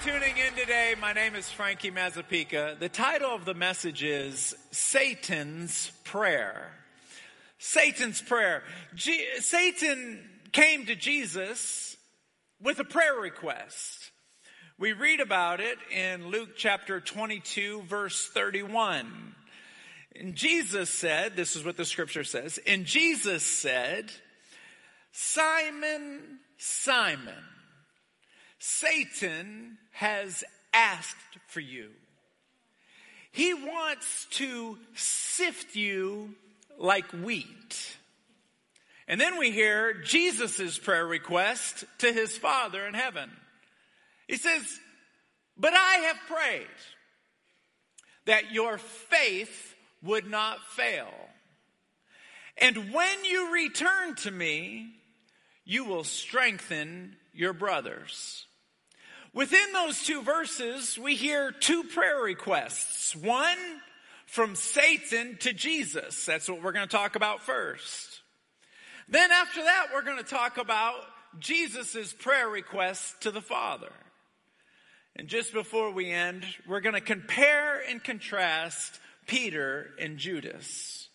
Tuning in today. My name is Frankie Mazapika. The title of the message is Satan's Prayer. Satan's Prayer. G- Satan came to Jesus with a prayer request. We read about it in Luke chapter 22, verse 31. And Jesus said, this is what the scripture says, and Jesus said, Simon, Simon, Satan has asked for you. He wants to sift you like wheat. And then we hear Jesus' prayer request to his Father in heaven. He says, But I have prayed that your faith would not fail. And when you return to me, you will strengthen your brothers. Within those two verses, we hear two prayer requests. One from Satan to Jesus. That's what we're going to talk about first. Then after that, we're going to talk about Jesus' prayer request to the Father. And just before we end, we're going to compare and contrast Peter and Judas.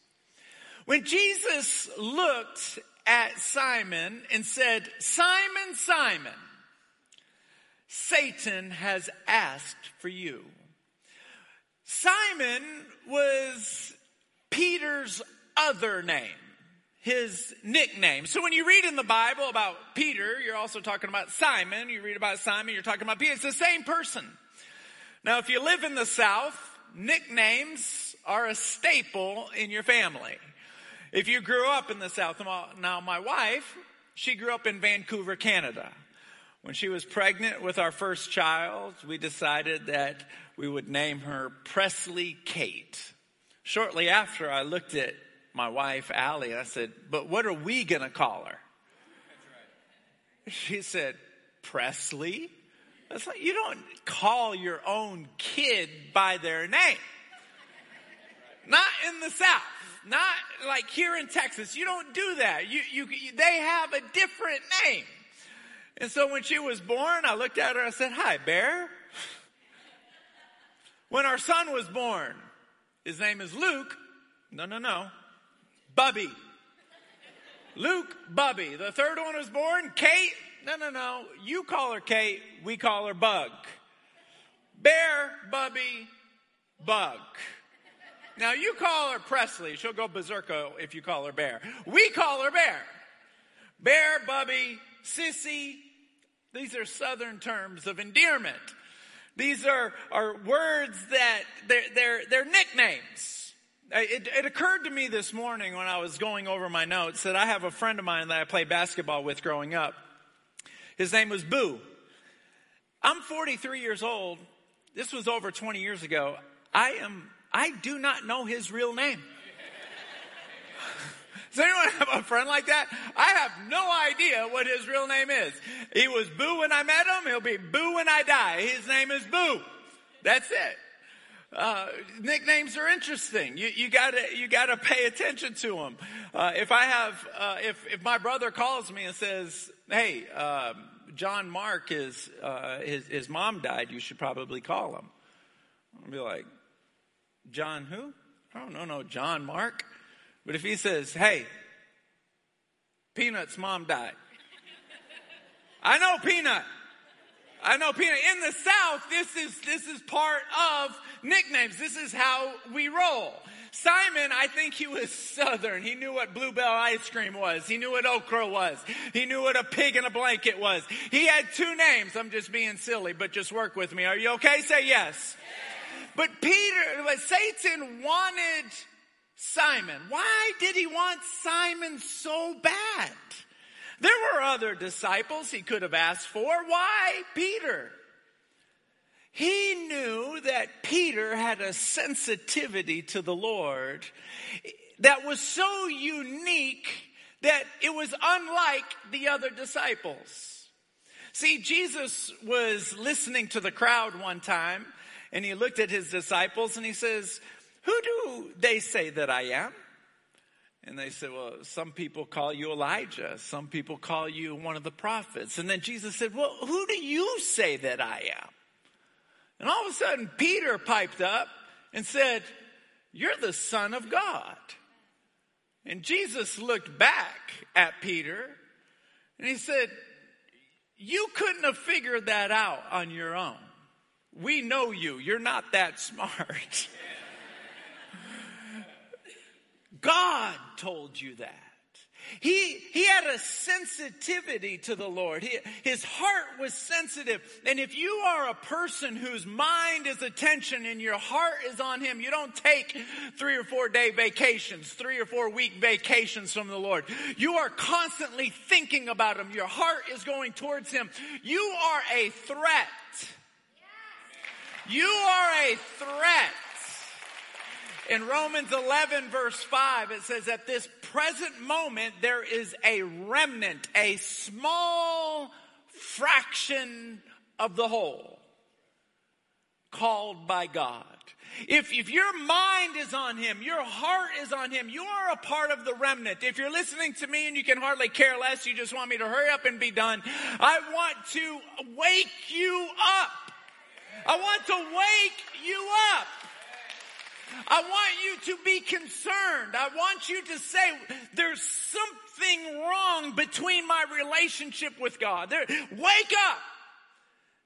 When Jesus looked at Simon and said, Simon, Simon, Satan has asked for you. Simon was Peter's other name, his nickname. So when you read in the Bible about Peter, you're also talking about Simon. You read about Simon, you're talking about Peter. It's the same person. Now, if you live in the South, nicknames are a staple in your family. If you grew up in the South, now my wife, she grew up in Vancouver, Canada. When she was pregnant with our first child, we decided that we would name her Presley Kate. Shortly after, I looked at my wife, Allie, and I said, But what are we going to call her? She said, Presley? That's like, you don't call your own kid by their name. Not in the South. Not like here in Texas. You don't do that. You, you, they have a different name. And so when she was born, I looked at her I said, Hi, Bear. When our son was born, his name is Luke. No, no, no. Bubby. Luke, Bubby. The third one was born, Kate. No, no, no. You call her Kate. We call her Bug. Bear, Bubby, Bug. Now you call her Presley. She'll go berserko if you call her Bear. We call her Bear. Bear, Bubby, Sissy. These are Southern terms of endearment. These are, are words that they're, they're, they're nicknames. It, it occurred to me this morning when I was going over my notes that I have a friend of mine that I played basketball with growing up. His name was Boo. I'm 43 years old. This was over 20 years ago. I am I do not know his real name. Does anyone have a friend like that? I have no idea what his real name is. He was Boo when I met him. He'll be Boo when I die. His name is Boo. That's it. Uh, nicknames are interesting. You, you, gotta you gotta pay attention to them. Uh, if I have uh, if if my brother calls me and says, "Hey, um, John Mark is uh, his his mom died. You should probably call him." I'll be like, John who? I don't know, no John Mark. But if he says, hey, Peanut's mom died. I know Peanut. I know Peanut. In the South, this is, this is part of nicknames. This is how we roll. Simon, I think he was Southern. He knew what Bluebell ice cream was. He knew what okra was. He knew what a pig in a blanket was. He had two names. I'm just being silly, but just work with me. Are you okay? Say yes. But Peter, but Satan wanted Simon. Why did he want Simon so bad? There were other disciples he could have asked for. Why Peter? He knew that Peter had a sensitivity to the Lord that was so unique that it was unlike the other disciples. See, Jesus was listening to the crowd one time and he looked at his disciples and he says, Who do they say that I am? And they said, Well, some people call you Elijah. Some people call you one of the prophets. And then Jesus said, Well, who do you say that I am? And all of a sudden, Peter piped up and said, You're the Son of God. And Jesus looked back at Peter and he said, You couldn't have figured that out on your own. We know you. You're not that smart. God told you that. He, he had a sensitivity to the Lord. He, his heart was sensitive. And if you are a person whose mind is attention and your heart is on Him, you don't take three or four day vacations, three or four week vacations from the Lord. You are constantly thinking about Him. Your heart is going towards Him. You are a threat. You are a threat. In Romans 11 verse 5, it says, at this present moment, there is a remnant, a small fraction of the whole called by God. If, if your mind is on Him, your heart is on Him, you are a part of the remnant. If you're listening to me and you can hardly care less, you just want me to hurry up and be done, I want to wake you up. I want to wake you up. I want you to be concerned. I want you to say, there's something wrong between my relationship with God. There, wake up.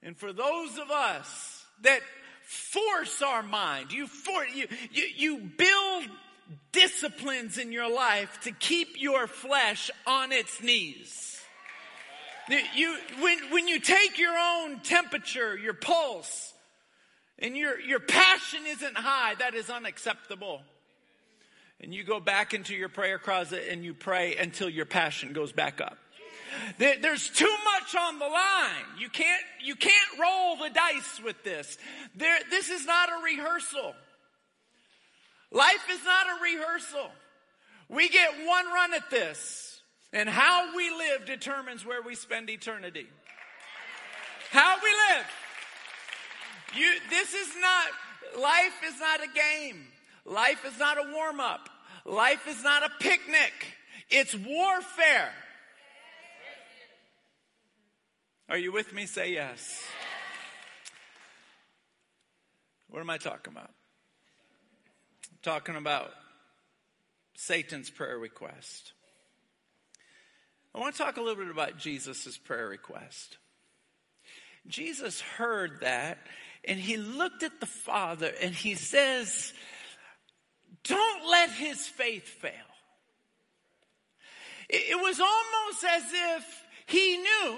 And for those of us that force our mind, you, for, you, you, you build disciplines in your life to keep your flesh on its knees. You, when, when you take your own temperature, your pulse, and your, your passion isn't high, that is unacceptable. And you go back into your prayer closet and you pray until your passion goes back up. There's too much on the line. You can't, you can't roll the dice with this. There, this is not a rehearsal. Life is not a rehearsal. We get one run at this. And how we live determines where we spend eternity. How we live. You, this is not, life is not a game. Life is not a warm up. Life is not a picnic. It's warfare. Are you with me? Say yes. What am I talking about? I'm talking about Satan's prayer request. I want to talk a little bit about Jesus' prayer request. Jesus heard that and he looked at the father and he says, Don't let his faith fail. It was almost as if he knew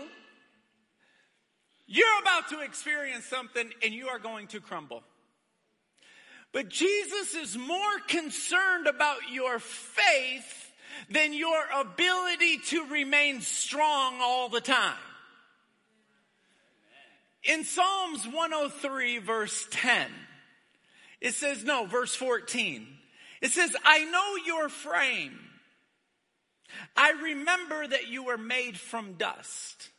you're about to experience something and you are going to crumble. But Jesus is more concerned about your faith than your ability to remain strong all the time. In Psalms 103 verse 10, it says, no, verse 14. It says, I know your frame. I remember that you were made from dust.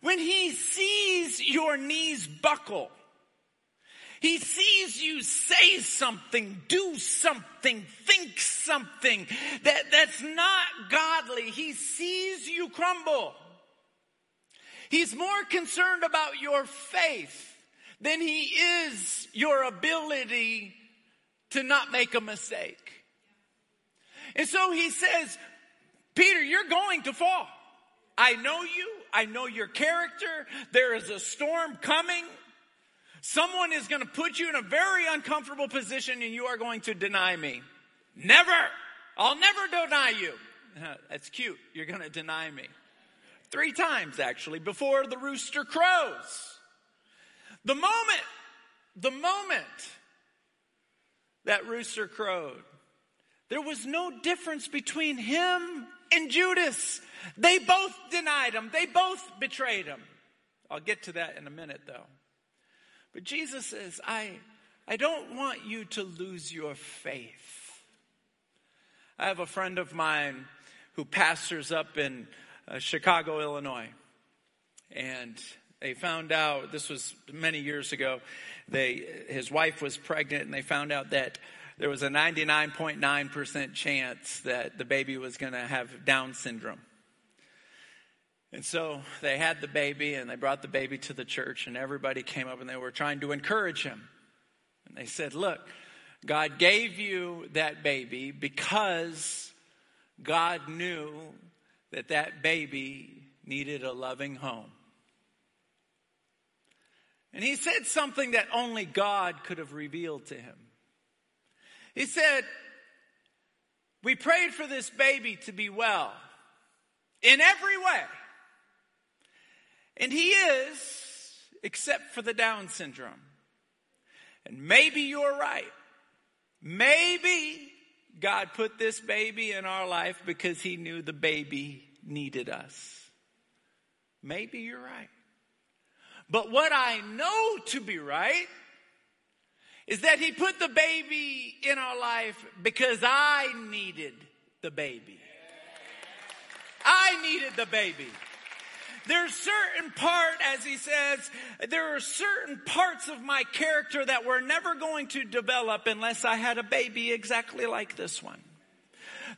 When he sees your knees buckle, he sees you say something, do something, think something that, that's not godly. He sees you crumble. He's more concerned about your faith than he is your ability to not make a mistake. And so he says, Peter, you're going to fall. I know you. I know your character. There is a storm coming. Someone is going to put you in a very uncomfortable position and you are going to deny me. Never. I'll never deny you. That's cute. You're going to deny me. Three times, actually, before the rooster crows. The moment, the moment that rooster crowed, there was no difference between him and Judas. They both denied him. They both betrayed him. I'll get to that in a minute though. But Jesus says, I, I don't want you to lose your faith. I have a friend of mine who pastors up in uh, Chicago, Illinois. And they found out, this was many years ago, they, his wife was pregnant and they found out that there was a 99.9% chance that the baby was going to have Down syndrome. And so they had the baby and they brought the baby to the church, and everybody came up and they were trying to encourage him. And they said, Look, God gave you that baby because God knew that that baby needed a loving home. And he said something that only God could have revealed to him. He said, We prayed for this baby to be well in every way. And he is, except for the Down syndrome. And maybe you're right. Maybe God put this baby in our life because he knew the baby needed us. Maybe you're right. But what I know to be right is that he put the baby in our life because I needed the baby. I needed the baby. There's certain part, as he says, there are certain parts of my character that were never going to develop unless I had a baby exactly like this one.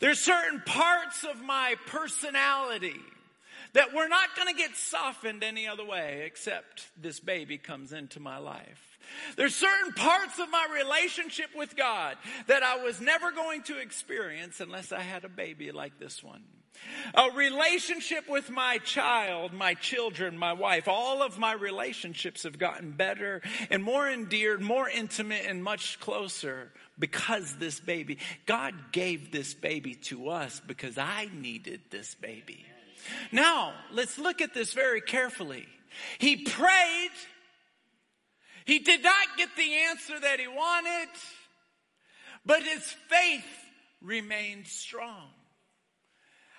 There's certain parts of my personality that we're not going to get softened any other way except this baby comes into my life. There's certain parts of my relationship with God that I was never going to experience unless I had a baby like this one. A relationship with my child, my children, my wife, all of my relationships have gotten better and more endeared, more intimate, and much closer because this baby, God gave this baby to us because I needed this baby. Now, let's look at this very carefully. He prayed. He did not get the answer that he wanted, but his faith remained strong.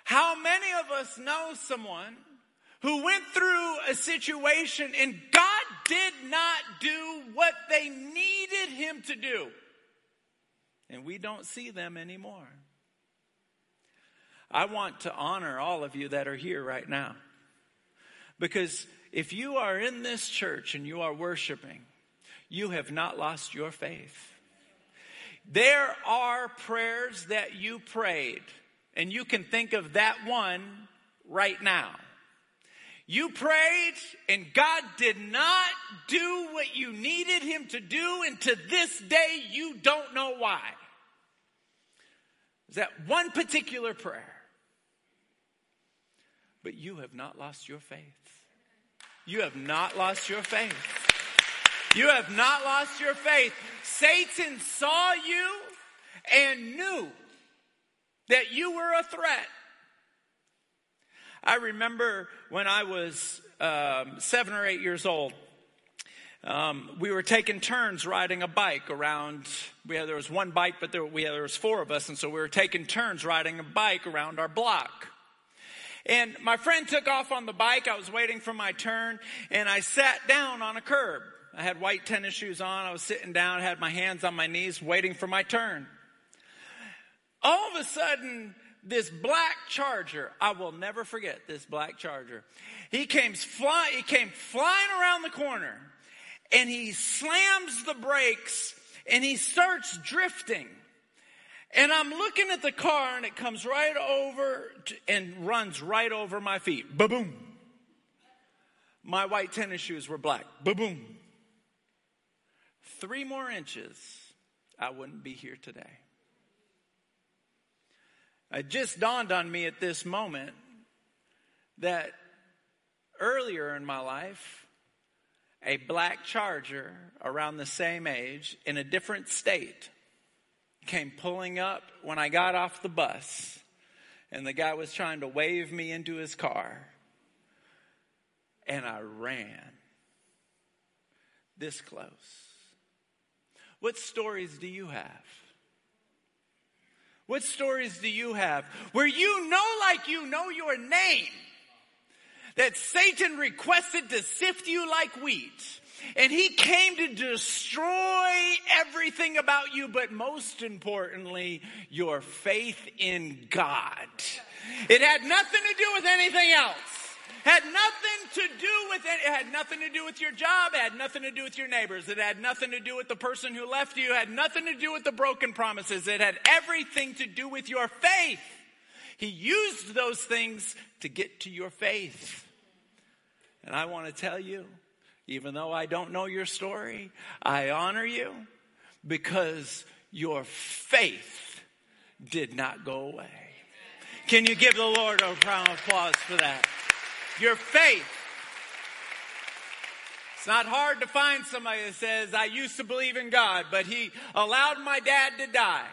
How many of us know someone who went through a situation and God did not do what they needed him to do? And we don't see them anymore. I want to honor all of you that are here right now. Because if you are in this church and you are worshiping, you have not lost your faith. There are prayers that you prayed, and you can think of that one right now. You prayed, and God did not do what you needed Him to do, and to this day, you don't know why. Is that one particular prayer? But you have not lost your faith. You have not lost your faith. You have not lost your faith. Satan saw you and knew that you were a threat. I remember when I was um, seven or eight years old, um, we were taking turns riding a bike around. We had, there was one bike, but there, we had, there was four of us, and so we were taking turns riding a bike around our block. And my friend took off on the bike. I was waiting for my turn and I sat down on a curb. I had white tennis shoes on. I was sitting down, had my hands on my knees waiting for my turn. All of a sudden, this black charger, I will never forget this black charger. He came fly, he came flying around the corner and he slams the brakes and he starts drifting. And I'm looking at the car and it comes right over to, and runs right over my feet. Ba boom. My white tennis shoes were black. Ba boom. Three more inches, I wouldn't be here today. It just dawned on me at this moment that earlier in my life, a black charger around the same age in a different state came pulling up when I got off the bus, and the guy was trying to wave me into his car. And I ran this close. What stories do you have? What stories do you have where you know, like you know your name, that Satan requested to sift you like wheat? And he came to destroy everything about you, but most importantly, your faith in God. It had nothing to do with anything else. Had nothing to do with it. It had nothing to do with your job. It had nothing to do with your neighbors. It had nothing to do with the person who left you. It had nothing to do with the broken promises. It had everything to do with your faith. He used those things to get to your faith. And I want to tell you, even though I don't know your story, I honor you because your faith did not go away. Can you give the Lord a round of applause for that? Your faith. It's not hard to find somebody that says, I used to believe in God, but He allowed my dad to die.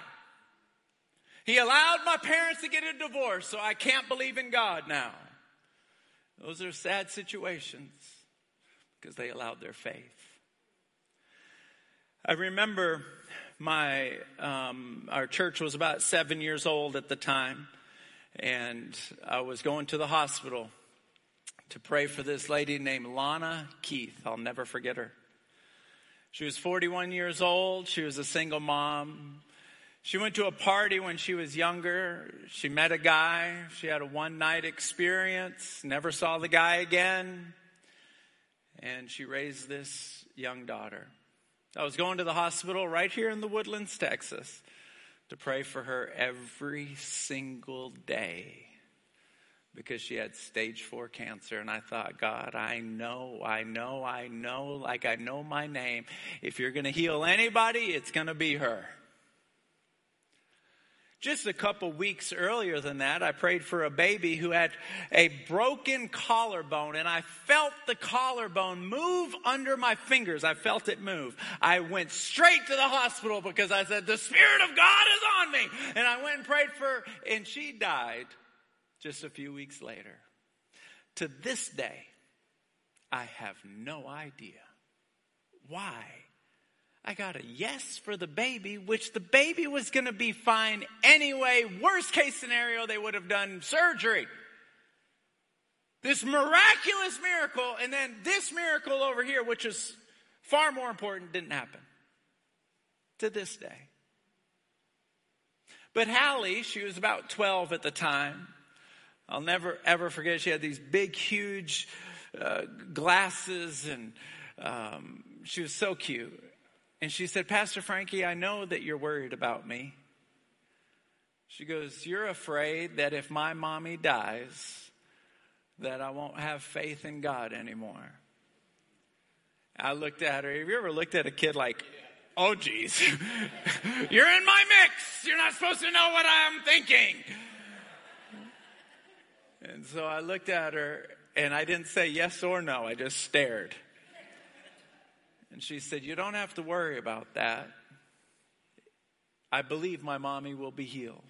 He allowed my parents to get a divorce, so I can't believe in God now. Those are sad situations because they allowed their faith. I remember my um, our church was about seven years old at the time, and I was going to the hospital to pray for this lady named Lana Keith. I'll never forget her. She was 41 years old. She was a single mom. She went to a party when she was younger. She met a guy. She had a one night experience, never saw the guy again. And she raised this young daughter. I was going to the hospital right here in the Woodlands, Texas, to pray for her every single day because she had stage four cancer. And I thought, God, I know, I know, I know, like I know my name. If you're going to heal anybody, it's going to be her. Just a couple weeks earlier than that, I prayed for a baby who had a broken collarbone, and I felt the collarbone move under my fingers. I felt it move. I went straight to the hospital because I said, The Spirit of God is on me. And I went and prayed for and she died just a few weeks later. To this day, I have no idea why I got a yes for the baby, which the baby was going to be fine anyway. Worst case scenario, they would have done surgery. This miraculous miracle, and then this miracle over here, which is far more important, didn't happen to this day. But Hallie, she was about 12 at the time. I'll never ever forget, she had these big, huge uh, glasses, and um, she was so cute. And she said, Pastor Frankie, I know that you're worried about me. She goes, You're afraid that if my mommy dies, that I won't have faith in God anymore. I looked at her. Have you ever looked at a kid like, oh, geez, you're in my mix. You're not supposed to know what I'm thinking. And so I looked at her and I didn't say yes or no. I just stared. And she said, You don't have to worry about that. I believe my mommy will be healed.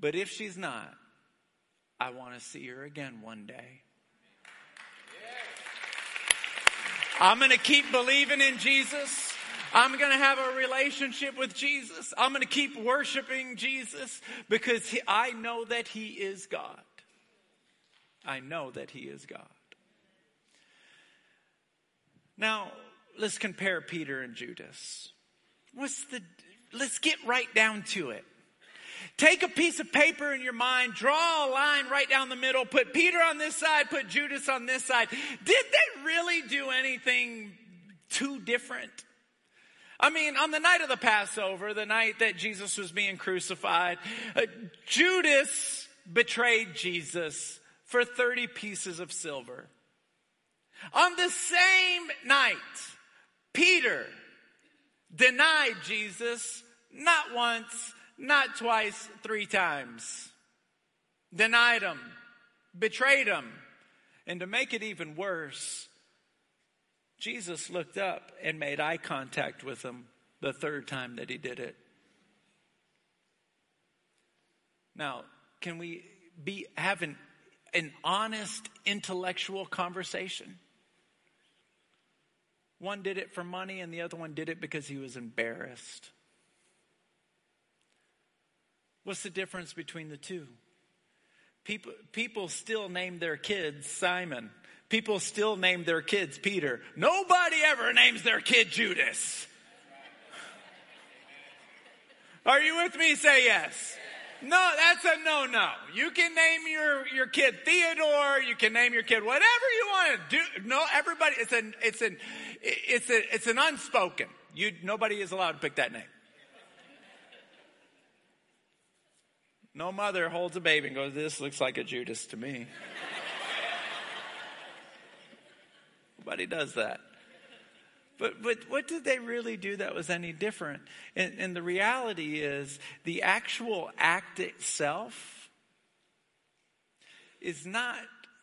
But if she's not, I want to see her again one day. I'm going to keep believing in Jesus. I'm going to have a relationship with Jesus. I'm going to keep worshiping Jesus because he, I know that He is God. I know that He is God. Now, let's compare Peter and Judas. What's the, let's get right down to it. Take a piece of paper in your mind, draw a line right down the middle, put Peter on this side, put Judas on this side. Did they really do anything too different? I mean, on the night of the Passover, the night that Jesus was being crucified, uh, Judas betrayed Jesus for 30 pieces of silver. On the same night, Peter denied Jesus not once, not twice, three times. Denied him, betrayed him. And to make it even worse, Jesus looked up and made eye contact with him the third time that he did it. Now, can we be having an honest intellectual conversation? One did it for money, and the other one did it because he was embarrassed. What's the difference between the two? People, people still name their kids Simon. People still name their kids Peter. Nobody ever names their kid Judas. Are you with me? Say yes. No, that's a no no. You can name your, your kid Theodore, you can name your kid whatever you want to do. No, everybody, it's an, it's an, it's a, it's an unspoken. You, nobody is allowed to pick that name. No mother holds a baby and goes, This looks like a Judas to me. Nobody does that. But, but what did they really do that was any different? And, and the reality is, the actual act itself is not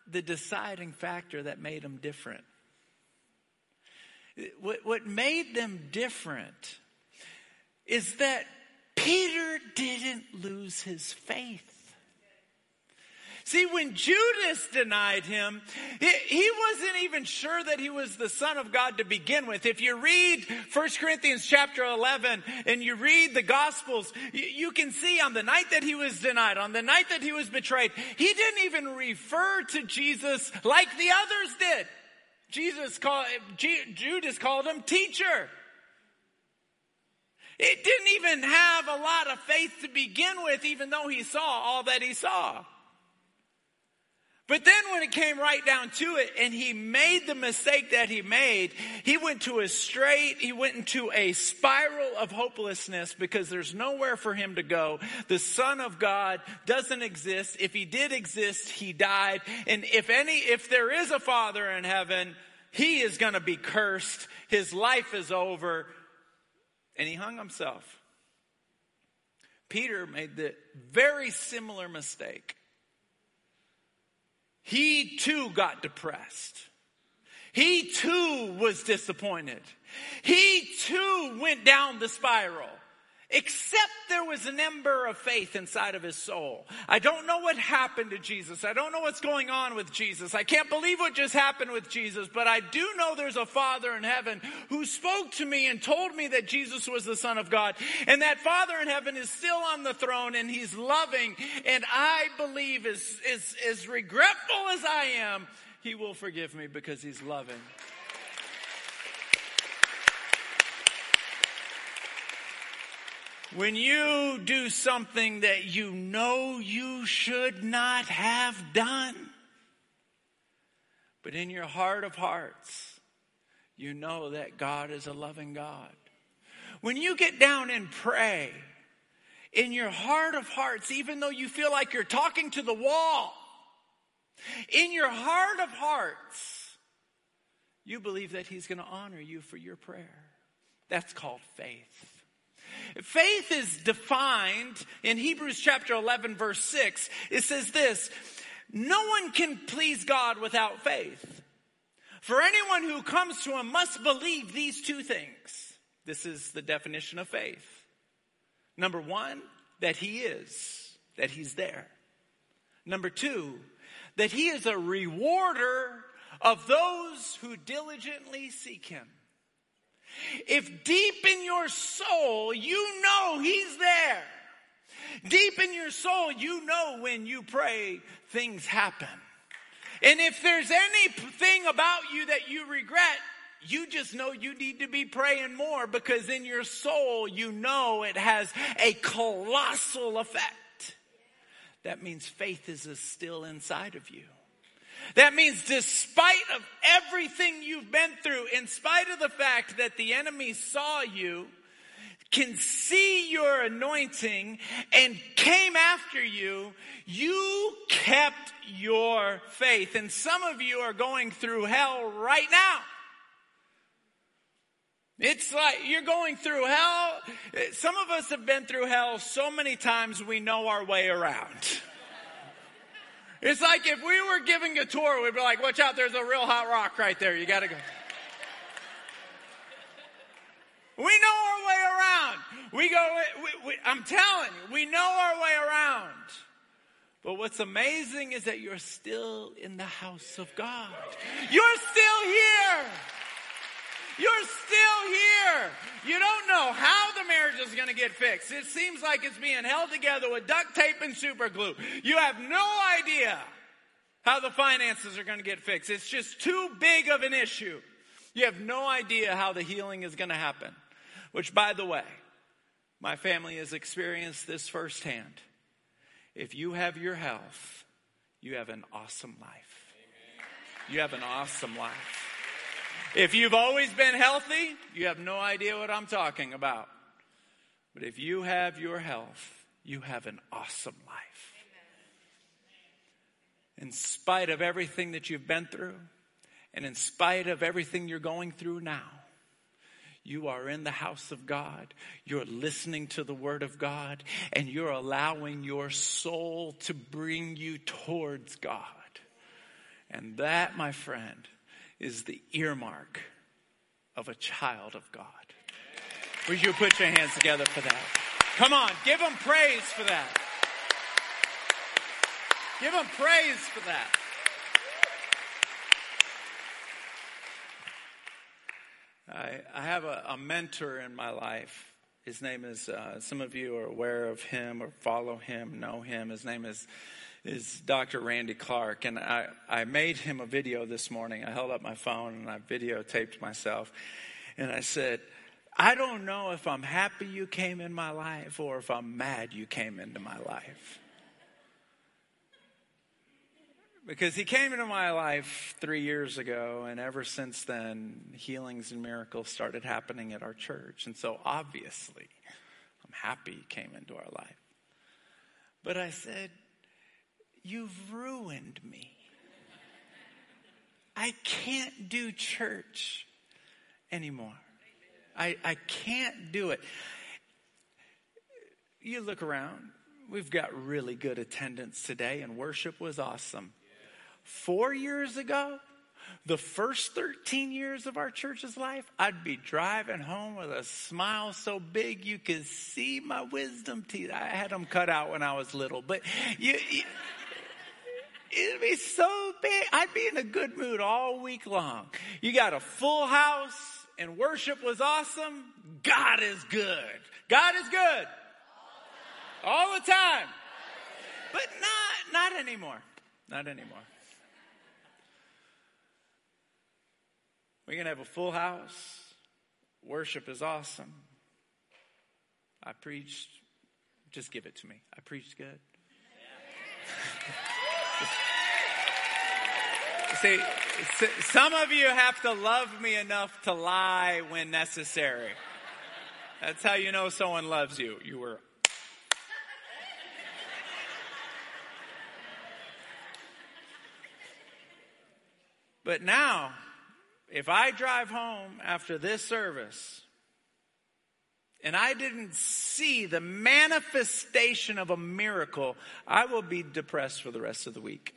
the deciding factor that made them different. What, what made them different is that Peter didn't lose his faith. See, when Judas denied him, he wasn't even sure that he was the son of God to begin with. If you read 1 Corinthians chapter 11 and you read the gospels, you can see on the night that he was denied, on the night that he was betrayed, he didn't even refer to Jesus like the others did. Jesus called, Judas called him teacher. It didn't even have a lot of faith to begin with, even though he saw all that he saw. But then when it came right down to it and he made the mistake that he made, he went to a straight, he went into a spiral of hopelessness because there's nowhere for him to go. The son of God doesn't exist. If he did exist, he died. And if any, if there is a father in heaven, he is going to be cursed. His life is over. And he hung himself. Peter made the very similar mistake. He too got depressed. He too was disappointed. He too went down the spiral. Except there was an ember of faith inside of his soul. I don't know what happened to Jesus. I don't know what's going on with Jesus. I can't believe what just happened with Jesus, but I do know there's a Father in heaven who spoke to me and told me that Jesus was the Son of God. And that Father in heaven is still on the throne and he's loving. And I believe as, as, as regretful as I am, he will forgive me because he's loving. When you do something that you know you should not have done, but in your heart of hearts, you know that God is a loving God. When you get down and pray, in your heart of hearts, even though you feel like you're talking to the wall, in your heart of hearts, you believe that He's going to honor you for your prayer. That's called faith. Faith is defined in Hebrews chapter 11 verse 6. It says this, no one can please God without faith. For anyone who comes to him must believe these two things. This is the definition of faith. Number one, that he is, that he's there. Number two, that he is a rewarder of those who diligently seek him. If deep in your soul you know He's there, deep in your soul you know when you pray, things happen. And if there's anything about you that you regret, you just know you need to be praying more because in your soul you know it has a colossal effect. That means faith is still inside of you. That means despite of everything you've been through, in spite of the fact that the enemy saw you, can see your anointing and came after you, you kept your faith. And some of you are going through hell right now. It's like you're going through hell. Some of us have been through hell so many times we know our way around. It's like if we were giving a tour, we'd be like, watch out, there's a real hot rock right there. You got to go. We know our way around. We go, we, we, I'm telling you, we know our way around. But what's amazing is that you're still in the house of God. You're still here. You're still here. You don't know how the marriage is going to get fixed. It seems like it's being held together with duct tape and super glue. You have no idea how the finances are going to get fixed. It's just too big of an issue. You have no idea how the healing is going to happen. Which, by the way, my family has experienced this firsthand. If you have your health, you have an awesome life. You have an awesome life. If you've always been healthy, you have no idea what I'm talking about. But if you have your health, you have an awesome life. In spite of everything that you've been through, and in spite of everything you're going through now, you are in the house of God. You're listening to the word of God and you're allowing your soul to bring you towards God. And that, my friend, is the earmark of a child of God. Would you put your hands together for that? Come on, give him praise for that. Give him praise for that. I, I have a, a, mentor in my life. His name is, uh, some of you are aware of him or follow him, know him. His name is, is Dr. Randy Clark. And I, I made him a video this morning. I held up my phone and I videotaped myself. And I said, I don't know if I'm happy you came in my life or if I'm mad you came into my life. Because he came into my life three years ago, and ever since then, healings and miracles started happening at our church. And so obviously, I'm happy he came into our life. But I said, You've ruined me. I can't do church anymore. I, I can't do it. You look around, we've got really good attendance today, and worship was awesome. Four years ago, the first 13 years of our church's life, I'd be driving home with a smile so big you could see my wisdom teeth. I had them cut out when I was little, but you, you it'd be so big. I'd be in a good mood all week long. You got a full house and worship was awesome. God is good. God is good. All the time. But not, not anymore. Not anymore. We're going to have a full house. Worship is awesome. I preached, just give it to me. I preached good. See, some of you have to love me enough to lie when necessary. That's how you know someone loves you. You were. But now, if I drive home after this service and I didn't see the manifestation of a miracle, I will be depressed for the rest of the week.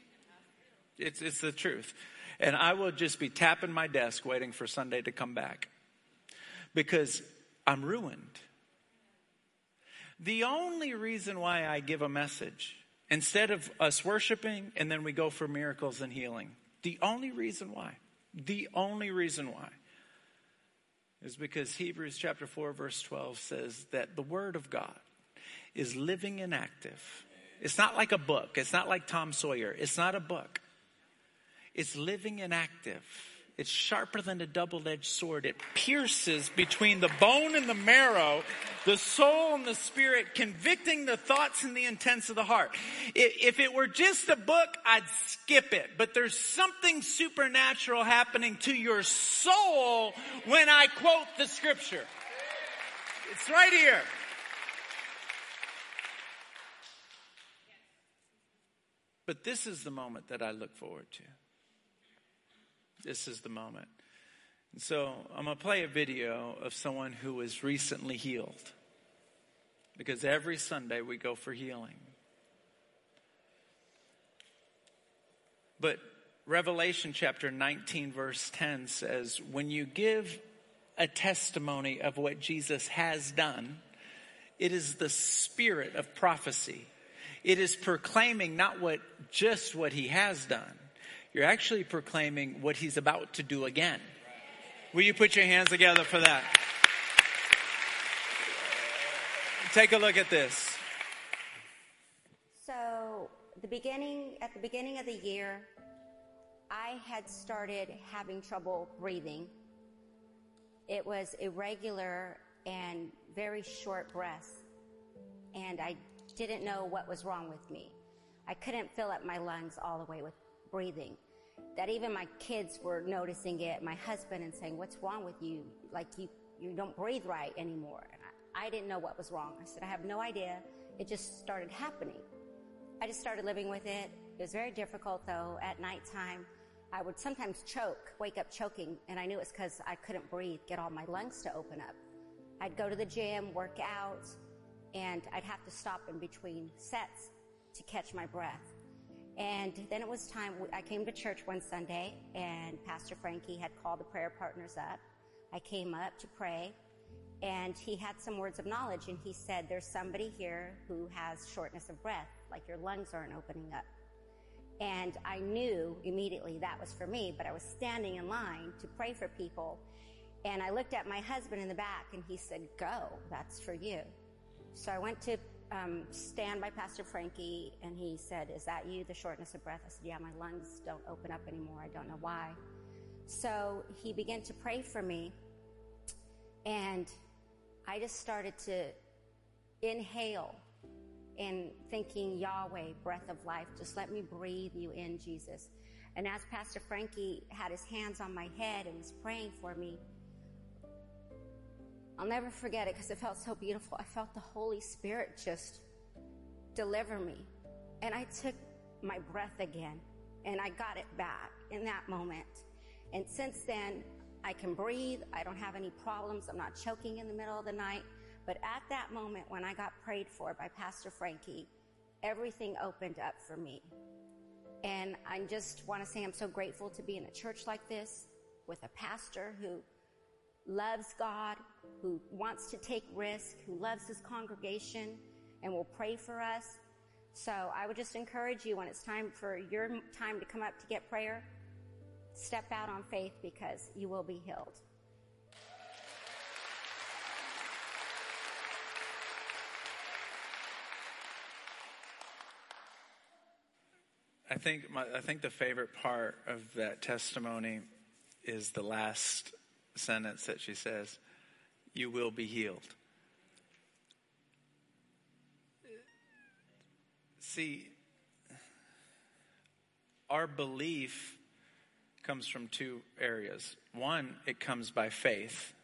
It's, it's the truth. And I will just be tapping my desk waiting for Sunday to come back because I'm ruined. The only reason why I give a message instead of us worshiping and then we go for miracles and healing, the only reason why the only reason why is because Hebrews chapter 4 verse 12 says that the word of God is living and active. It's not like a book. It's not like Tom Sawyer. It's not a book. It's living and active. It's sharper than a double edged sword. It pierces between the bone and the marrow, the soul and the spirit, convicting the thoughts and the intents of the heart. If it were just a book, I'd skip it. But there's something supernatural happening to your soul when I quote the scripture. It's right here. But this is the moment that I look forward to. This is the moment. And so I'm going to play a video of someone who was recently healed. Because every Sunday we go for healing. But Revelation chapter 19, verse 10 says, When you give a testimony of what Jesus has done, it is the spirit of prophecy. It is proclaiming not what just what he has done, you're actually proclaiming what he's about to do again. Will you put your hands together for that? Take a look at this. So, the beginning at the beginning of the year, I had started having trouble breathing. It was irregular and very short breaths. And I didn't know what was wrong with me. I couldn't fill up my lungs all the way with breathing. That even my kids were noticing it, my husband, and saying, What's wrong with you? Like, you, you don't breathe right anymore. And I, I didn't know what was wrong. I said, I have no idea. It just started happening. I just started living with it. It was very difficult, though. At nighttime, I would sometimes choke, wake up choking, and I knew it was because I couldn't breathe, get all my lungs to open up. I'd go to the gym, work out, and I'd have to stop in between sets to catch my breath. And then it was time, I came to church one Sunday, and Pastor Frankie had called the prayer partners up. I came up to pray, and he had some words of knowledge, and he said, There's somebody here who has shortness of breath, like your lungs aren't opening up. And I knew immediately that was for me, but I was standing in line to pray for people. And I looked at my husband in the back and he said, Go, that's for you. So I went to um, stand by Pastor Frankie and he said, Is that you, the shortness of breath? I said, Yeah, my lungs don't open up anymore. I don't know why. So he began to pray for me. And I just started to inhale and thinking, Yahweh, breath of life, just let me breathe you in, Jesus. And as Pastor Frankie had his hands on my head and was praying for me, I'll never forget it because it felt so beautiful. I felt the Holy Spirit just deliver me. And I took my breath again and I got it back in that moment. And since then, I can breathe. I don't have any problems. I'm not choking in the middle of the night. But at that moment when I got prayed for by Pastor Frankie, everything opened up for me. And I just want to say I'm so grateful to be in a church like this with a pastor who loves God, who wants to take risk, who loves his congregation and will pray for us. So I would just encourage you when it's time for your time to come up to get prayer, step out on faith because you will be healed. I think my, I think the favorite part of that testimony is the last sentence that she says, "You will be healed." See, our belief comes from two areas. One, it comes by faith,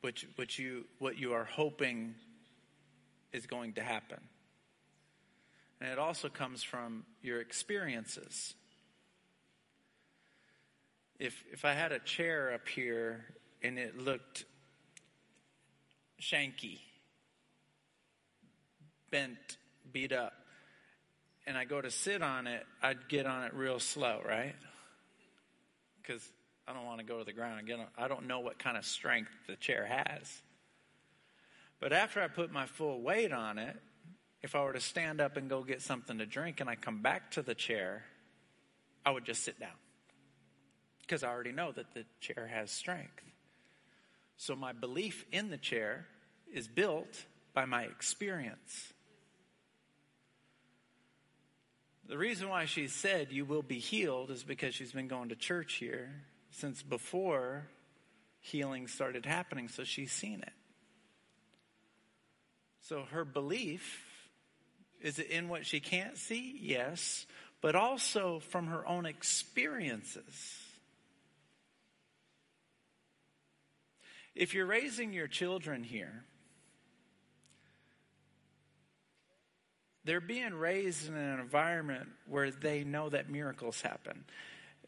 which which you what you are hoping is going to happen. And it also comes from your experiences. If, if I had a chair up here and it looked shanky, bent, beat up, and I go to sit on it, I'd get on it real slow, right? Because I don't want to go to the ground and get on. I don't know what kind of strength the chair has. But after I put my full weight on it, if I were to stand up and go get something to drink and I come back to the chair, I would just sit down because I already know that the chair has strength. So my belief in the chair is built by my experience. The reason why she said you will be healed is because she's been going to church here since before healing started happening, so she's seen it. So her belief is it in what she can't see? Yes. But also from her own experiences. If you're raising your children here, they're being raised in an environment where they know that miracles happen.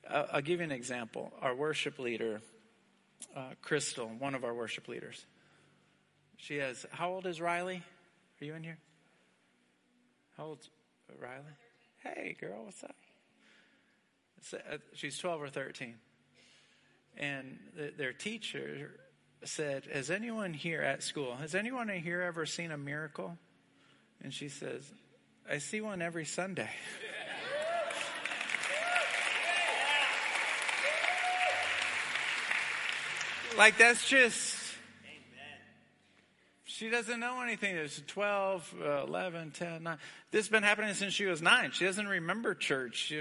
Uh, I'll give you an example. Our worship leader, uh, Crystal, one of our worship leaders, she has, how old is Riley? Are you in here? How old's Riley? Hey, girl, what's up? Uh, she's 12 or 13. And their teacher said, Has anyone here at school, has anyone here ever seen a miracle? And she says, I see one every Sunday. like, that's just she doesn't know anything. It's 12, uh, 11, 10, 9. This has been happening since she was nine. She doesn't remember church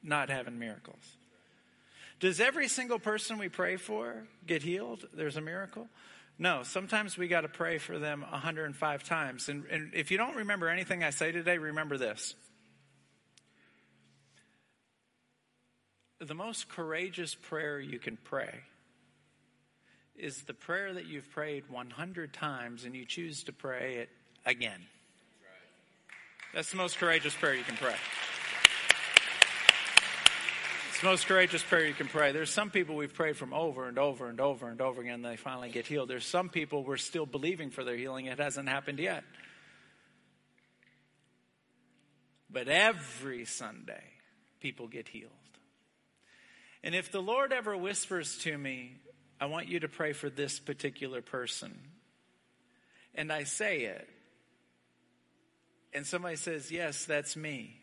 not having miracles. Does every single person we pray for get healed? There's a miracle? No, sometimes we got to pray for them 105 times. And, and if you don't remember anything I say today, remember this. The most courageous prayer you can pray is the prayer that you've prayed 100 times and you choose to pray it again. That's the most courageous prayer you can pray. The most courageous prayer you can pray. There's some people we've prayed from over and over and over and over again, and they finally get healed. There's some people we're still believing for their healing. It hasn't happened yet. But every Sunday, people get healed. And if the Lord ever whispers to me, I want you to pray for this particular person, and I say it, and somebody says, Yes, that's me.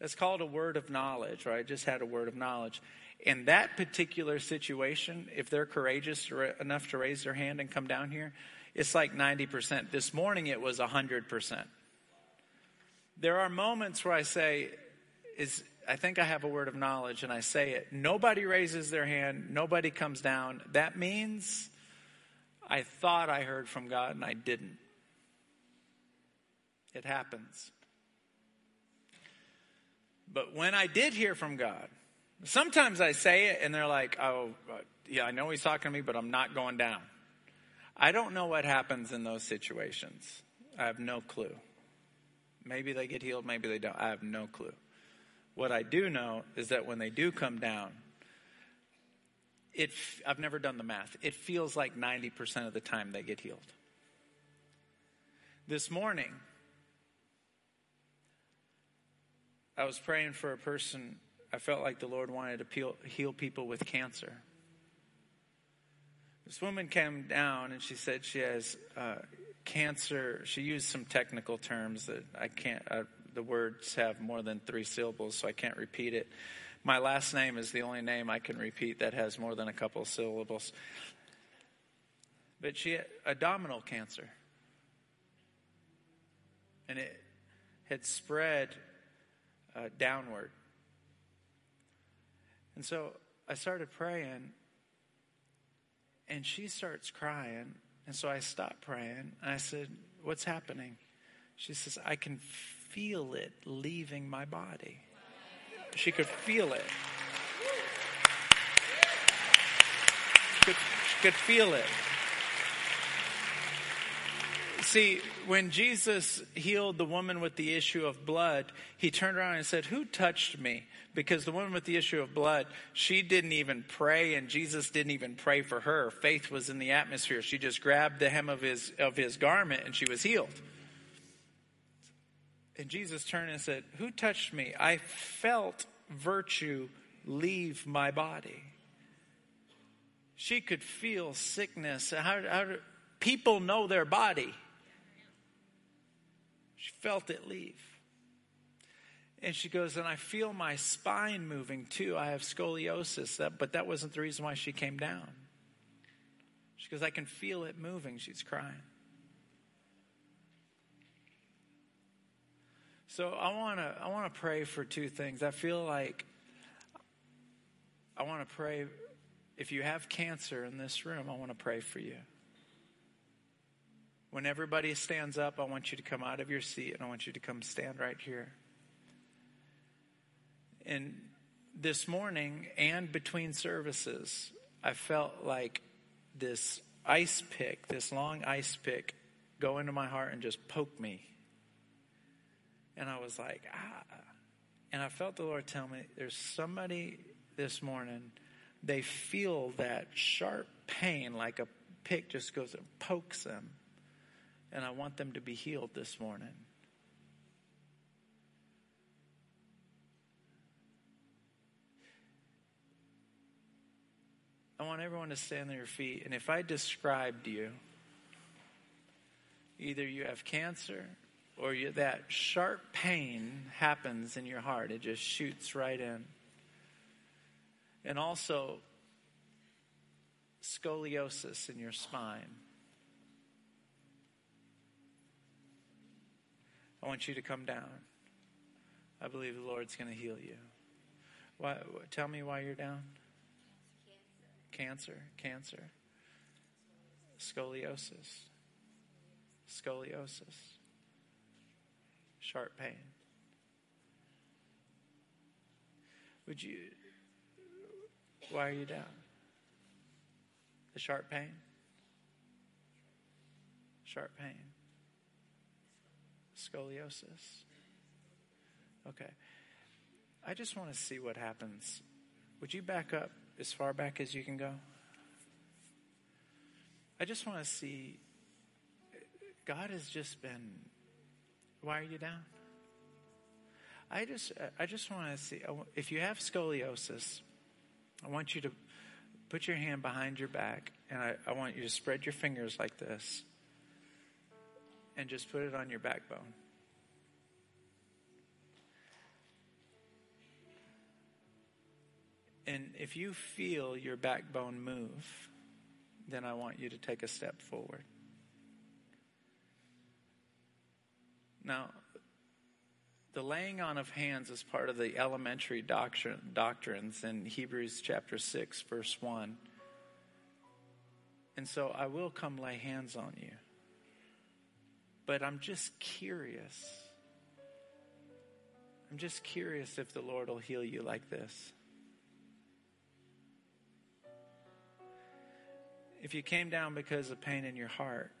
That's called a word of knowledge, right? Just had a word of knowledge. In that particular situation, if they're courageous enough to raise their hand and come down here, it's like 90%. This morning it was 100%. There are moments where I say, is, I think I have a word of knowledge and I say it. Nobody raises their hand, nobody comes down. That means I thought I heard from God and I didn't. It happens. But when I did hear from God, sometimes I say it and they're like, oh, uh, yeah, I know he's talking to me, but I'm not going down. I don't know what happens in those situations. I have no clue. Maybe they get healed, maybe they don't. I have no clue. What I do know is that when they do come down, it, I've never done the math. It feels like 90% of the time they get healed. This morning, I was praying for a person. I felt like the Lord wanted to heal people with cancer. This woman came down and she said she has uh, cancer. She used some technical terms that I can't, uh, the words have more than three syllables, so I can't repeat it. My last name is the only name I can repeat that has more than a couple of syllables. But she had abdominal cancer. And it had spread uh, downward. And so I started praying, and she starts crying. And so I stopped praying, and I said, What's happening? She says, I can feel it leaving my body. She could feel it. She could, she could feel it. See, when Jesus healed the woman with the issue of blood, he turned around and said, Who touched me? Because the woman with the issue of blood, she didn't even pray, and Jesus didn't even pray for her. Faith was in the atmosphere. She just grabbed the hem of his, of his garment and she was healed. And Jesus turned and said, Who touched me? I felt virtue leave my body. She could feel sickness. How, how people know their body? She felt it leave. And she goes, and I feel my spine moving too. I have scoliosis, that, but that wasn't the reason why she came down. She goes, I can feel it moving. She's crying. So I want to I want to pray for two things. I feel like I want to pray if you have cancer in this room, I want to pray for you. When everybody stands up, I want you to come out of your seat and I want you to come stand right here. And this morning and between services, I felt like this ice pick, this long ice pick, go into my heart and just poke me. And I was like, ah. And I felt the Lord tell me there's somebody this morning, they feel that sharp pain like a pick just goes and pokes them and I want them to be healed this morning. I want everyone to stand on your feet. And if I described you, either you have cancer or you, that sharp pain happens in your heart, it just shoots right in. And also, scoliosis in your spine. I want you to come down. I believe the Lord's going to heal you. Why, tell me why you're down. Cancer. Cancer. Cancer. Scoliosis. Scoliosis. Sharp pain. Would you, why are you down? The sharp pain? Sharp pain. Scoliosis. Okay. I just want to see what happens. Would you back up as far back as you can go? I just want to see. God has just been. Why are you down? I just, I just want to see. If you have scoliosis, I want you to put your hand behind your back, and I, I want you to spread your fingers like this, and just put it on your backbone. And if you feel your backbone move, then I want you to take a step forward. Now, the laying on of hands is part of the elementary doctrine, doctrines in Hebrews chapter 6, verse 1. And so I will come lay hands on you. But I'm just curious. I'm just curious if the Lord will heal you like this. If you came down because of pain in your heart,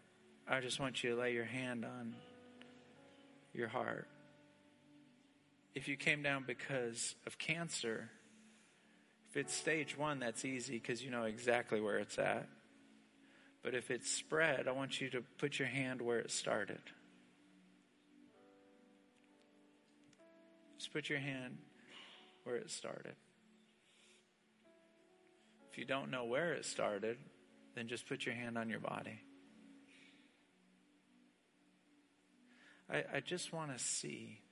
I just want you to lay your hand on your heart. If you came down because of cancer, if it's stage one, that's easy because you know exactly where it's at. But if it's spread, I want you to put your hand where it started. Just put your hand where it started. If you don't know where it started, then just put your hand on your body. I, I just want to see.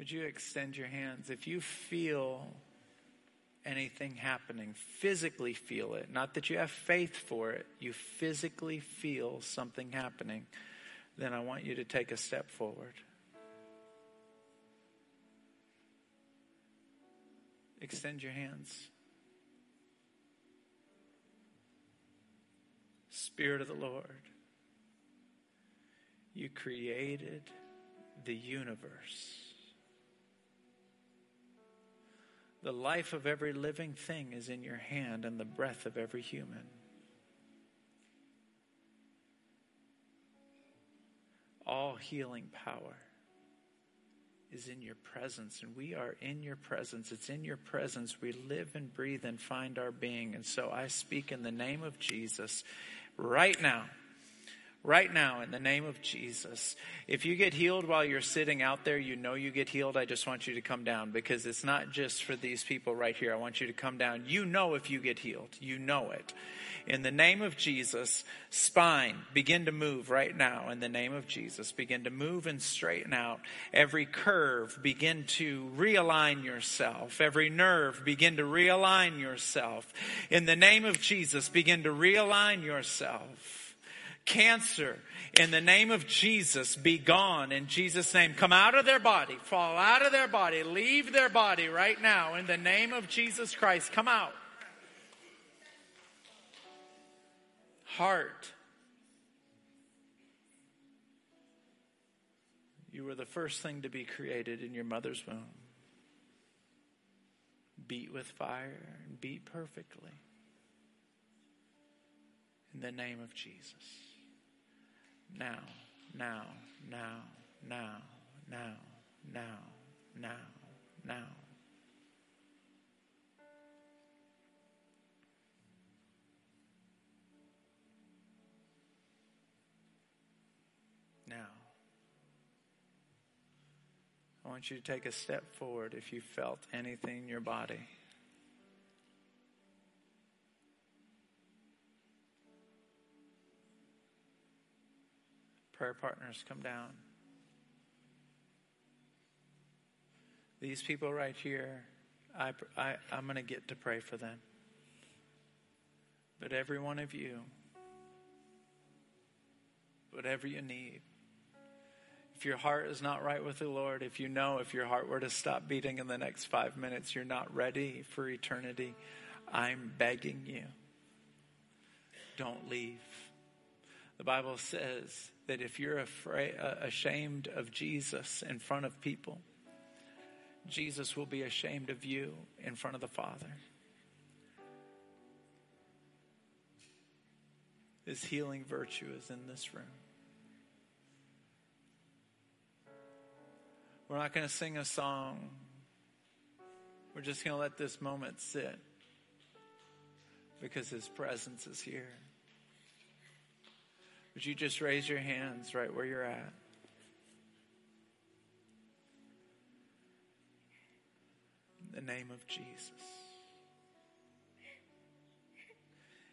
Would you extend your hands? If you feel anything happening, physically feel it. Not that you have faith for it, you physically feel something happening, then I want you to take a step forward. Extend your hands. Spirit of the Lord, you created the universe. The life of every living thing is in your hand, and the breath of every human. All healing power is in your presence, and we are in your presence. It's in your presence we live and breathe and find our being. And so I speak in the name of Jesus right now. Right now, in the name of Jesus. If you get healed while you're sitting out there, you know you get healed. I just want you to come down because it's not just for these people right here. I want you to come down. You know if you get healed, you know it. In the name of Jesus, spine, begin to move right now. In the name of Jesus, begin to move and straighten out. Every curve, begin to realign yourself. Every nerve, begin to realign yourself. In the name of Jesus, begin to realign yourself. Cancer, in the name of Jesus, be gone. In Jesus' name, come out of their body, fall out of their body, leave their body right now. In the name of Jesus Christ, come out. heart. You were the first thing to be created in your mother's womb. Beat with fire and beat perfectly. In the name of Jesus. Now, now, now, now, now, now, now, now. now. I want you to take a step forward if you felt anything in your body. Prayer partners, come down. These people right here, I, I, I'm going to get to pray for them. But every one of you, whatever you need, If your heart is not right with the Lord, if you know if your heart were to stop beating in the next five minutes, you're not ready for eternity, I'm begging you, don't leave. The Bible says that if you're afraid, uh, ashamed of Jesus in front of people, Jesus will be ashamed of you in front of the Father. His healing virtue is in this room. We're not going to sing a song. We're just going to let this moment sit because His presence is here. Would you just raise your hands right where you're at? In the name of Jesus.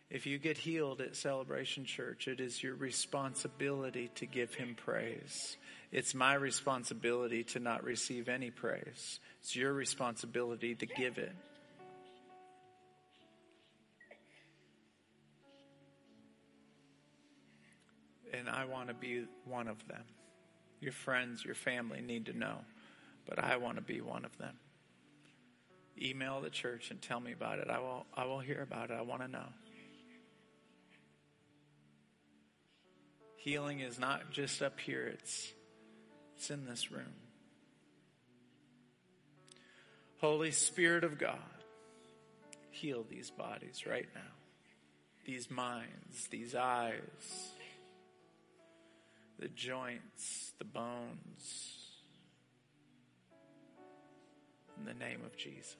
If you get healed at Celebration Church, it is your responsibility to give Him praise. It's my responsibility to not receive any praise. It's your responsibility to give it. I want to be one of them. Your friends, your family need to know, but I want to be one of them. Email the church and tell me about it. I will, I will hear about it. I want to know. Healing is not just up here, it's, it's in this room. Holy Spirit of God, heal these bodies right now, these minds, these eyes, the joints, the bones. In the name of Jesus.